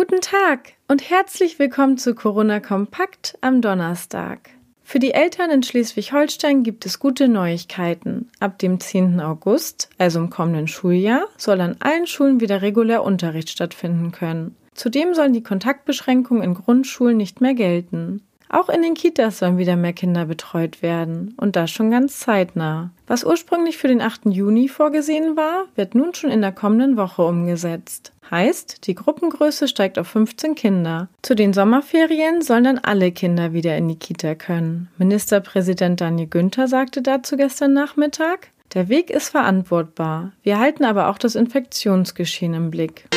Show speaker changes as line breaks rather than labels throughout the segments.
Guten Tag und herzlich willkommen zu Corona Kompakt am Donnerstag. Für die Eltern in Schleswig-Holstein gibt es gute Neuigkeiten. Ab dem 10. August, also im kommenden Schuljahr, soll an allen Schulen wieder regulär Unterricht stattfinden können. Zudem sollen die Kontaktbeschränkungen in Grundschulen nicht mehr gelten. Auch in den Kitas sollen wieder mehr Kinder betreut werden und das schon ganz zeitnah. Was ursprünglich für den 8. Juni vorgesehen war, wird nun schon in der kommenden Woche umgesetzt. Heißt, die Gruppengröße steigt auf 15 Kinder. Zu den Sommerferien sollen dann alle Kinder wieder in die Kita können. Ministerpräsident Daniel Günther sagte dazu gestern Nachmittag, der Weg ist verantwortbar. Wir halten aber auch das Infektionsgeschehen im Blick.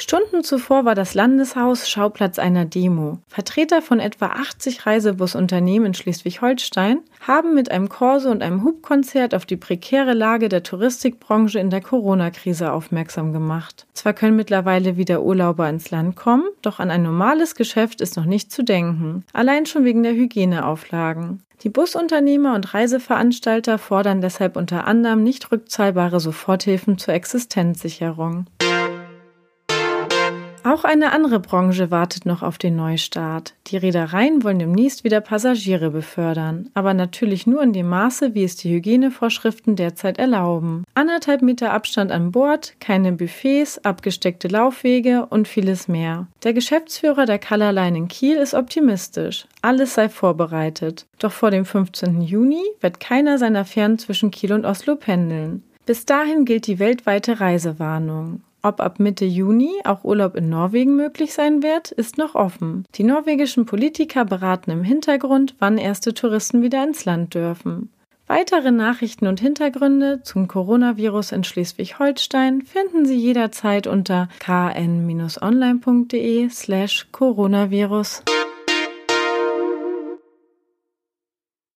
Stunden zuvor war das Landeshaus Schauplatz einer Demo. Vertreter von etwa 80 Reisebusunternehmen in Schleswig-Holstein haben mit einem Korso und einem Hubkonzert auf die prekäre Lage der Touristikbranche in der Corona-Krise aufmerksam gemacht. Zwar können mittlerweile wieder Urlauber ins Land kommen, doch an ein normales Geschäft ist noch nicht zu denken. Allein schon wegen der Hygieneauflagen. Die Busunternehmer und Reiseveranstalter fordern deshalb unter anderem nicht rückzahlbare Soforthilfen zur Existenzsicherung. Auch eine andere Branche wartet noch auf den Neustart. Die Reedereien wollen demnächst wieder Passagiere befördern, aber natürlich nur in dem Maße, wie es die Hygienevorschriften derzeit erlauben. Anderthalb Meter Abstand an Bord, keine Buffets, abgesteckte Laufwege und vieles mehr. Der Geschäftsführer der Colorline in Kiel ist optimistisch. Alles sei vorbereitet. Doch vor dem 15. Juni wird keiner seiner Fähren zwischen Kiel und Oslo pendeln. Bis dahin gilt die weltweite Reisewarnung. Ob ab Mitte Juni auch Urlaub in Norwegen möglich sein wird, ist noch offen. Die norwegischen Politiker beraten im Hintergrund, wann erste Touristen wieder ins Land dürfen. Weitere Nachrichten und Hintergründe zum Coronavirus in Schleswig-Holstein finden Sie jederzeit unter kn-online.de slash coronavirus.